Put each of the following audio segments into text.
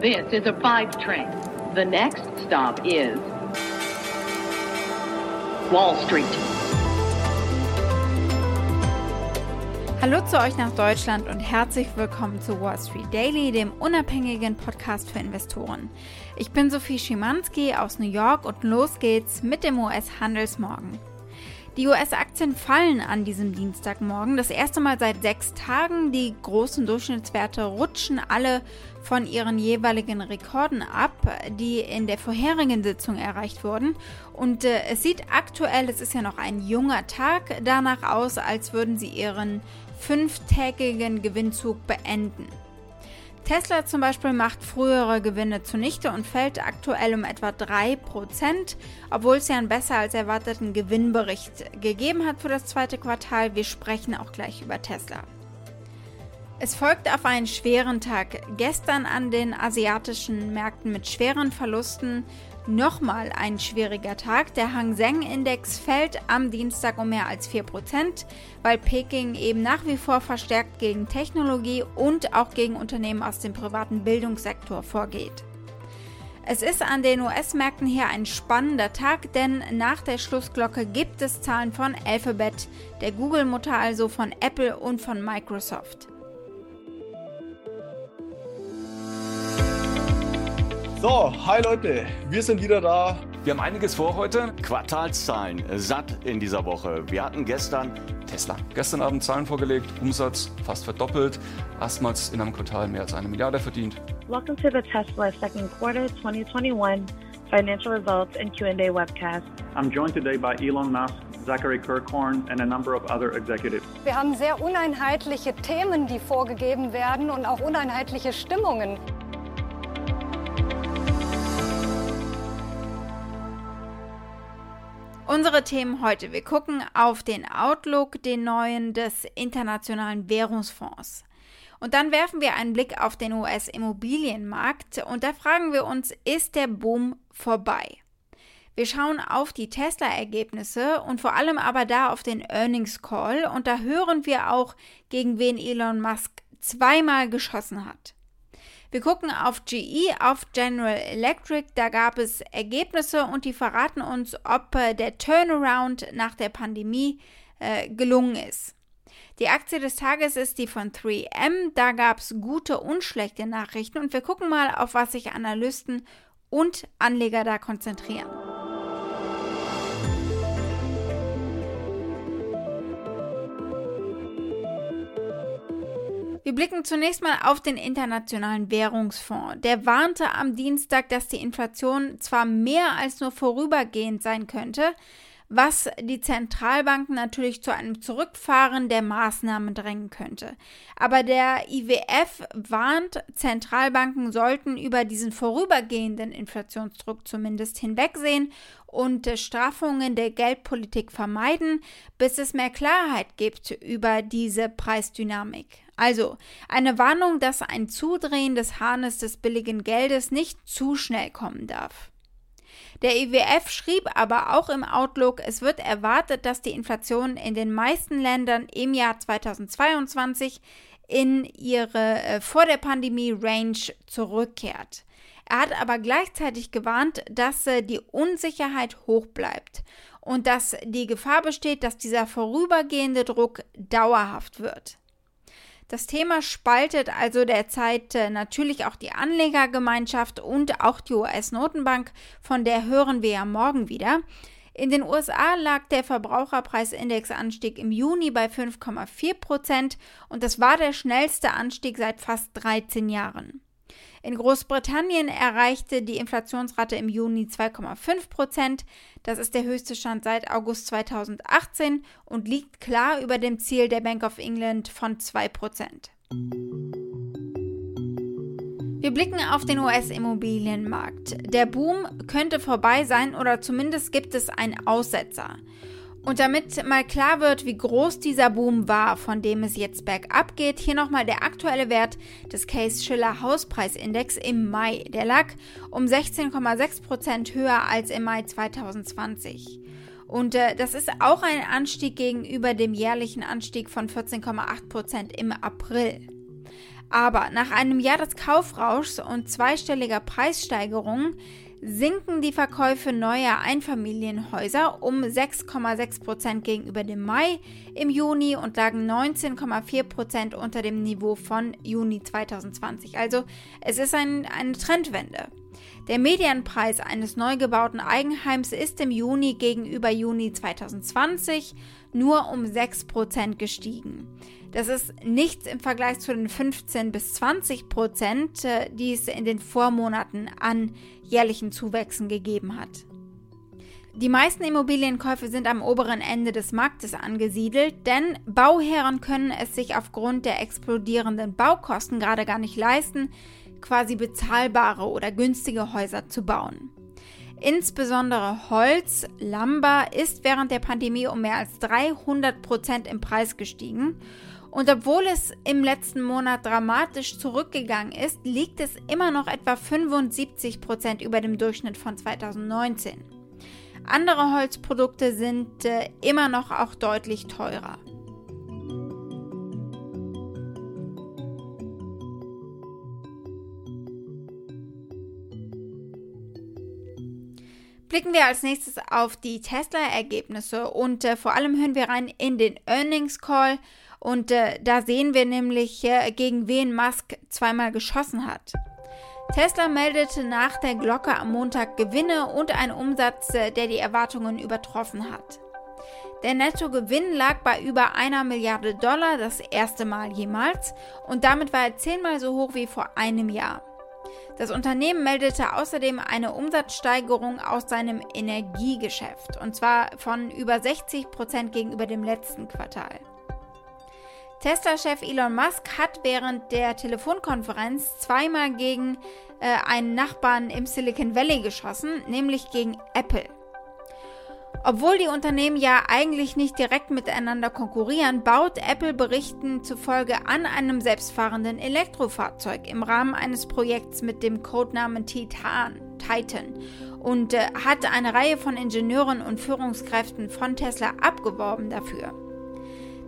This is a five train. The next stop is Wall Street. Hallo zu euch nach Deutschland und herzlich willkommen zu Wall Street Daily, dem unabhängigen Podcast für Investoren. Ich bin Sophie Schimanski aus New York und los geht's mit dem US-Handelsmorgen. Die US-Aktien fallen an diesem Dienstagmorgen. Das erste Mal seit sechs Tagen. Die großen Durchschnittswerte rutschen alle von ihren jeweiligen Rekorden ab, die in der vorherigen Sitzung erreicht wurden. Und äh, es sieht aktuell, es ist ja noch ein junger Tag, danach aus, als würden sie ihren fünftägigen Gewinnzug beenden. Tesla zum Beispiel macht frühere Gewinne zunichte und fällt aktuell um etwa 3%, obwohl es ja einen besser als erwarteten Gewinnbericht gegeben hat für das zweite Quartal. Wir sprechen auch gleich über Tesla. Es folgt auf einen schweren Tag gestern an den asiatischen Märkten mit schweren Verlusten Nochmal ein schwieriger Tag. Der Hang Seng Index fällt am Dienstag um mehr als 4%, weil Peking eben nach wie vor verstärkt gegen Technologie und auch gegen Unternehmen aus dem privaten Bildungssektor vorgeht. Es ist an den US-Märkten hier ein spannender Tag, denn nach der Schlussglocke gibt es Zahlen von Alphabet, der Google-Mutter also von Apple und von Microsoft. So, hi Leute, wir sind wieder da. Wir haben einiges vor heute. Quartalszahlen satt in dieser Woche. Wir hatten gestern Tesla. Gestern Abend Zahlen vorgelegt, Umsatz fast verdoppelt, erstmals in einem Quartal mehr als eine Milliarde verdient. Welcome to the Tesla second quarter 2021 financial results and Q&A webcast. I'm joined today by Elon Musk, Zachary Kirkhorn and a number of other executives. Wir haben sehr uneinheitliche Themen, die vorgegeben werden und auch uneinheitliche Stimmungen. Unsere Themen heute. Wir gucken auf den Outlook, den neuen des Internationalen Währungsfonds. Und dann werfen wir einen Blick auf den US-Immobilienmarkt und da fragen wir uns, ist der Boom vorbei? Wir schauen auf die Tesla-Ergebnisse und vor allem aber da auf den Earnings Call und da hören wir auch, gegen wen Elon Musk zweimal geschossen hat. Wir gucken auf GE, auf General Electric. Da gab es Ergebnisse und die verraten uns, ob äh, der Turnaround nach der Pandemie äh, gelungen ist. Die Aktie des Tages ist die von 3M. Da gab es gute und schlechte Nachrichten und wir gucken mal, auf was sich Analysten und Anleger da konzentrieren. Blicken zunächst mal auf den Internationalen Währungsfonds. Der warnte am Dienstag, dass die Inflation zwar mehr als nur vorübergehend sein könnte, was die Zentralbanken natürlich zu einem Zurückfahren der Maßnahmen drängen könnte. Aber der IWF warnt, Zentralbanken sollten über diesen vorübergehenden Inflationsdruck zumindest hinwegsehen und Straffungen der Geldpolitik vermeiden, bis es mehr Klarheit gibt über diese Preisdynamik. Also eine Warnung, dass ein Zudrehen des Hahnes des billigen Geldes nicht zu schnell kommen darf. Der IWF schrieb aber auch im Outlook, es wird erwartet, dass die Inflation in den meisten Ländern im Jahr 2022 in ihre äh, vor der Pandemie Range zurückkehrt. Er hat aber gleichzeitig gewarnt, dass äh, die Unsicherheit hoch bleibt und dass die Gefahr besteht, dass dieser vorübergehende Druck dauerhaft wird. Das Thema spaltet also derzeit äh, natürlich auch die Anlegergemeinschaft und auch die US-Notenbank, von der hören wir ja morgen wieder. In den USA lag der Verbraucherpreisindexanstieg im Juni bei 5,4 Prozent und das war der schnellste Anstieg seit fast 13 Jahren. In Großbritannien erreichte die Inflationsrate im Juni 2,5 Prozent. Das ist der höchste Stand seit August 2018 und liegt klar über dem Ziel der Bank of England von 2 Prozent. Wir blicken auf den US-Immobilienmarkt. Der Boom könnte vorbei sein oder zumindest gibt es einen Aussetzer. Und damit mal klar wird, wie groß dieser Boom war, von dem es jetzt bergab geht, hier nochmal der aktuelle Wert des Case Schiller Hauspreisindex im Mai. Der lag um 16,6% höher als im Mai 2020. Und äh, das ist auch ein Anstieg gegenüber dem jährlichen Anstieg von 14,8% im April. Aber nach einem Jahr des Kaufrauschs und zweistelliger Preissteigerungen sinken die Verkäufe neuer Einfamilienhäuser um 6,6 Prozent gegenüber dem Mai im Juni und lagen 19,4 Prozent unter dem Niveau von Juni 2020. Also es ist ein, eine Trendwende. Der Medianpreis eines neu gebauten Eigenheims ist im Juni gegenüber Juni 2020 nur um 6 Prozent gestiegen. Das ist nichts im Vergleich zu den 15 bis 20 Prozent, äh, die es in den Vormonaten an jährlichen Zuwächsen gegeben hat. Die meisten Immobilienkäufe sind am oberen Ende des Marktes angesiedelt, denn Bauherren können es sich aufgrund der explodierenden Baukosten gerade gar nicht leisten, quasi bezahlbare oder günstige Häuser zu bauen. Insbesondere Holz, Lumber ist während der Pandemie um mehr als 300 Prozent im Preis gestiegen und obwohl es im letzten Monat dramatisch zurückgegangen ist, liegt es immer noch etwa 75 Prozent über dem Durchschnitt von 2019. Andere Holzprodukte sind äh, immer noch auch deutlich teurer. Blicken wir als nächstes auf die Tesla-Ergebnisse und äh, vor allem hören wir rein in den Earnings Call und äh, da sehen wir nämlich, äh, gegen wen Musk zweimal geschossen hat. Tesla meldete nach der Glocke am Montag Gewinne und einen Umsatz, äh, der die Erwartungen übertroffen hat. Der Nettogewinn lag bei über einer Milliarde Dollar, das erste Mal jemals, und damit war er zehnmal so hoch wie vor einem Jahr. Das Unternehmen meldete außerdem eine Umsatzsteigerung aus seinem Energiegeschäft, und zwar von über 60 Prozent gegenüber dem letzten Quartal. Tesla-Chef Elon Musk hat während der Telefonkonferenz zweimal gegen äh, einen Nachbarn im Silicon Valley geschossen, nämlich gegen Apple. Obwohl die Unternehmen ja eigentlich nicht direkt miteinander konkurrieren, baut Apple Berichten zufolge an einem selbstfahrenden Elektrofahrzeug im Rahmen eines Projekts mit dem Codenamen Titan, Titan und äh, hat eine Reihe von Ingenieuren und Führungskräften von Tesla abgeworben dafür.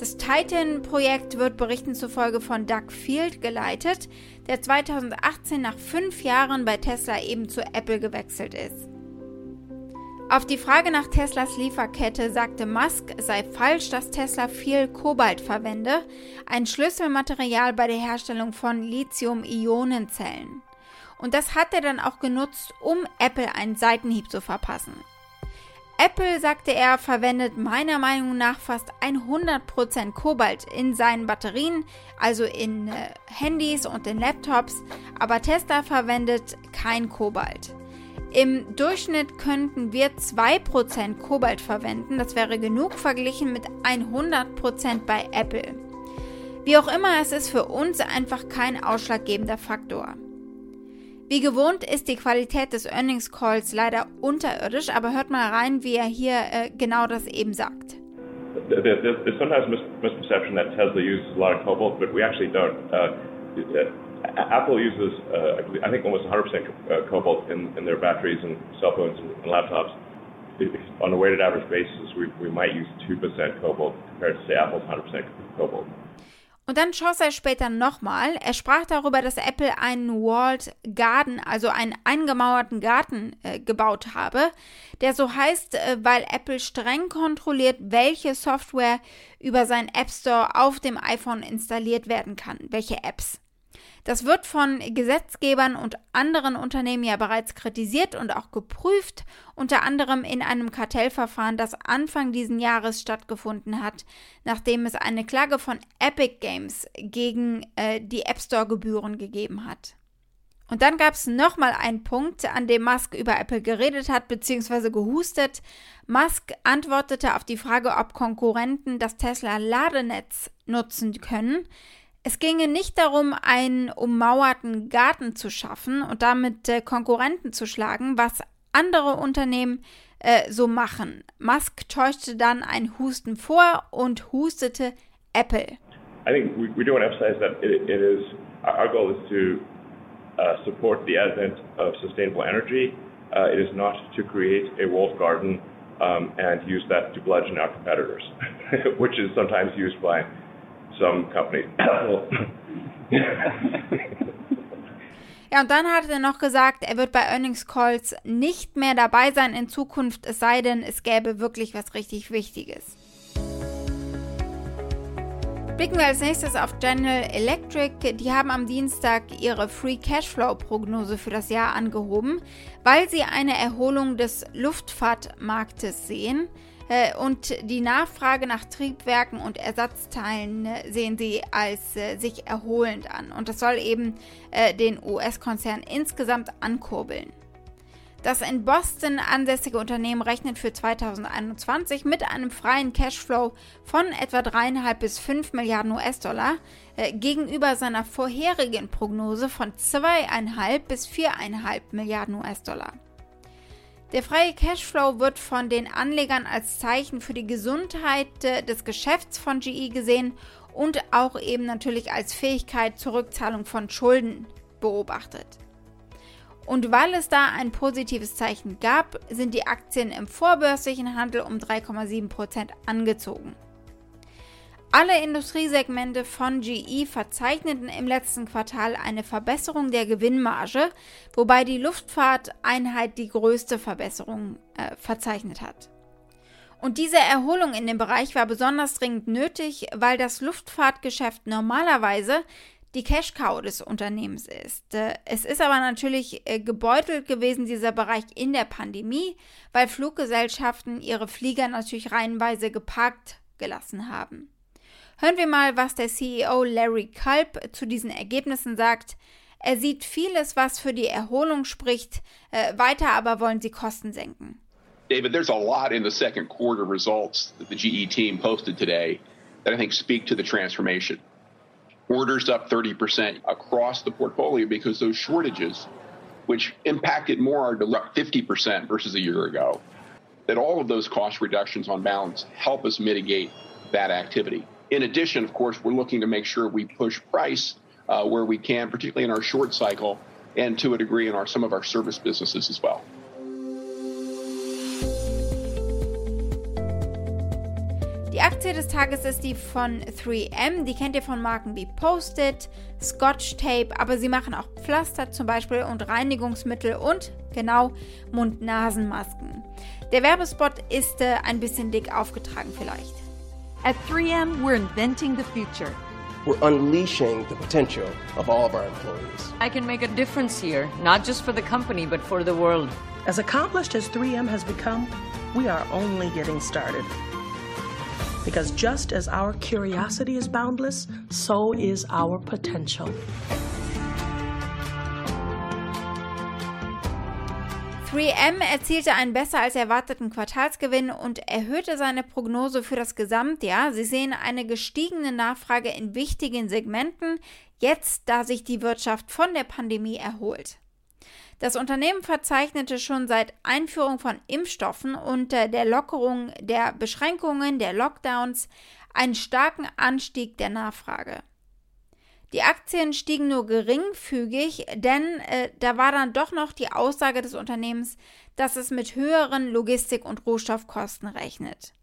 Das Titan-Projekt wird Berichten zufolge von Doug Field geleitet, der 2018 nach fünf Jahren bei Tesla eben zu Apple gewechselt ist. Auf die Frage nach Teslas Lieferkette sagte Musk, es sei falsch, dass Tesla viel Kobalt verwende, ein Schlüsselmaterial bei der Herstellung von Lithium-Ionen-Zellen. Und das hat er dann auch genutzt, um Apple einen Seitenhieb zu verpassen. Apple, sagte er, verwendet meiner Meinung nach fast 100% Kobalt in seinen Batterien, also in äh, Handys und in Laptops, aber Tesla verwendet kein Kobalt. Im Durchschnitt könnten wir 2% Kobalt verwenden, das wäre genug verglichen mit 100% bei Apple. Wie auch immer, es ist für uns einfach kein ausschlaggebender Faktor. Wie gewohnt ist die Qualität des Earnings Calls leider unterirdisch, aber hört mal rein, wie er hier äh, genau das eben sagt. There's sometimes a misperception that Tesla uses a lot of cobalt, but we actually don't. Uh, uh, Apple uses, uh, I think, almost 100% uh, cobalt in, in their batteries and cell phones and laptops. On a weighted average basis, we, we might use 2% cobalt compared to, say, Apple's 100% cobalt. Und dann schoss er später nochmal. Er sprach darüber, dass Apple einen Walled Garden, also einen eingemauerten Garten äh, gebaut habe, der so heißt, äh, weil Apple streng kontrolliert, welche Software über seinen App Store auf dem iPhone installiert werden kann, welche Apps. Das wird von Gesetzgebern und anderen Unternehmen ja bereits kritisiert und auch geprüft, unter anderem in einem Kartellverfahren, das Anfang diesen Jahres stattgefunden hat, nachdem es eine Klage von Epic Games gegen äh, die App Store-Gebühren gegeben hat. Und dann gab es nochmal einen Punkt, an dem Musk über Apple geredet hat bzw. gehustet. Musk antwortete auf die Frage, ob Konkurrenten das Tesla-Ladenetz nutzen können. Es ginge nicht darum, einen ummauerten Garten zu schaffen und damit äh, Konkurrenten zu schlagen, was andere Unternehmen äh, so machen. Musk täuschte dann ein Husten vor und hustete Apple. I think we, we do want to emphasize that it, it is our goal is to uh, support the advent of sustainable energy. Uh, it is not to create a walled garden um, and use that to bludgeon our competitors, which is sometimes used by some companies. Ja, und dann hat er noch gesagt, er wird bei Earnings Calls nicht mehr dabei sein in Zukunft, es sei denn, es gäbe wirklich was richtig Wichtiges. Blicken wir als nächstes auf General Electric. Die haben am Dienstag ihre Free Cashflow Prognose für das Jahr angehoben, weil sie eine Erholung des Luftfahrtmarktes sehen. Äh, und die Nachfrage nach Triebwerken und Ersatzteilen äh, sehen sie als äh, sich erholend an. Und das soll eben den US-Konzern insgesamt ankurbeln. Das in Boston ansässige Unternehmen rechnet für 2021 mit einem freien Cashflow von etwa 3,5 bis 5 Milliarden US-Dollar äh, gegenüber seiner vorherigen Prognose von 2,5 bis 4,5 Milliarden US-Dollar. Der freie Cashflow wird von den Anlegern als Zeichen für die Gesundheit äh, des Geschäfts von GE gesehen und auch eben natürlich als Fähigkeit zur Rückzahlung von Schulden beobachtet. Und weil es da ein positives Zeichen gab, sind die Aktien im vorbörslichen Handel um 3,7% angezogen. Alle Industriesegmente von GE verzeichneten im letzten Quartal eine Verbesserung der Gewinnmarge, wobei die Luftfahrteinheit die größte Verbesserung äh, verzeichnet hat. Und diese Erholung in dem Bereich war besonders dringend nötig, weil das Luftfahrtgeschäft normalerweise die Cash-Cow des Unternehmens ist. Äh, es ist aber natürlich äh, gebeutelt gewesen, dieser Bereich in der Pandemie, weil Fluggesellschaften ihre Flieger natürlich reihenweise geparkt gelassen haben. Hören wir mal, was der CEO Larry Culp zu diesen Ergebnissen sagt. Er sieht vieles, was für die Erholung spricht, äh, weiter aber wollen sie Kosten senken. David, there's a lot in the second quarter results that the GE team posted today that I think speak to the transformation. Orders up 30% across the portfolio because those shortages, which impacted more, up 50% versus a year ago. That all of those cost reductions on balance help us mitigate that activity. In addition, of course, we're looking to make sure we push price uh, where we can, particularly in our short cycle, and to a degree in our some of our service businesses as well. Die Aktie des Tages ist die von 3M. Die kennt ihr von Marken wie Post-it, Scotch Tape, aber sie machen auch Pflaster zum Beispiel und Reinigungsmittel und genau Mund-Nasen-Masken. Der Werbespot ist äh, ein bisschen dick aufgetragen vielleicht. At 3M, we're inventing the future. We're unleashing the potential of all of our employees. I can make a difference here, not just for the company, but for the world. As accomplished as 3M has become, we are only getting started. Because just as our curiosity is boundless, so is our potential. 3M erzielte einen besser als erwarteten Quartalsgewinn und erhöhte seine Prognose für das Gesamtjahr. Sie sehen eine gestiegene Nachfrage in wichtigen Segmenten, jetzt da sich die Wirtschaft von der Pandemie erholt. Das Unternehmen verzeichnete schon seit Einführung von Impfstoffen und der Lockerung der Beschränkungen der Lockdowns einen starken Anstieg der Nachfrage. Die Aktien stiegen nur geringfügig, denn äh, da war dann doch noch die Aussage des Unternehmens, dass es mit höheren Logistik- und Rohstoffkosten rechnet.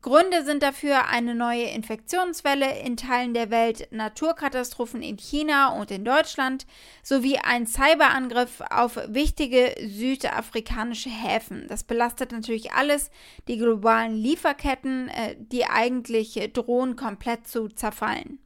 Gründe sind dafür eine neue Infektionswelle in Teilen der Welt, Naturkatastrophen in China und in Deutschland sowie ein Cyberangriff auf wichtige südafrikanische Häfen. Das belastet natürlich alles die globalen Lieferketten, äh, die eigentlich drohen komplett zu zerfallen.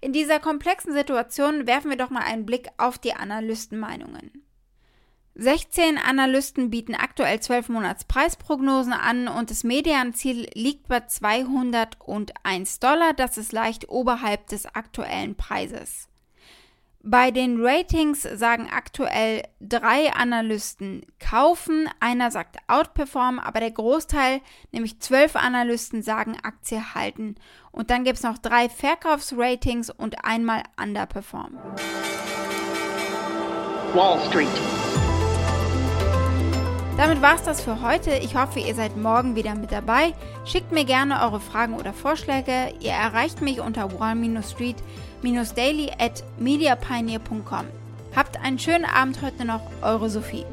In dieser komplexen Situation werfen wir doch mal einen Blick auf die Analystenmeinungen. 16 Analysten bieten aktuell 12 Monats Preisprognosen an und das Medianziel liegt bei 201 Dollar. Das ist leicht oberhalb des aktuellen Preises. Bei den Ratings sagen aktuell drei Analysten kaufen, einer sagt outperform, aber der Großteil, nämlich zwölf Analysten, sagen Aktie halten. Und dann gibt es noch drei Verkaufsratings und einmal underperform. Wall Street. Damit war es das für heute. Ich hoffe, ihr seid morgen wieder mit dabei. Schickt mir gerne eure Fragen oder Vorschläge. Ihr erreicht mich unter wall-street-daily at mediapioneer.com. Habt einen schönen Abend heute noch, eure Sophie.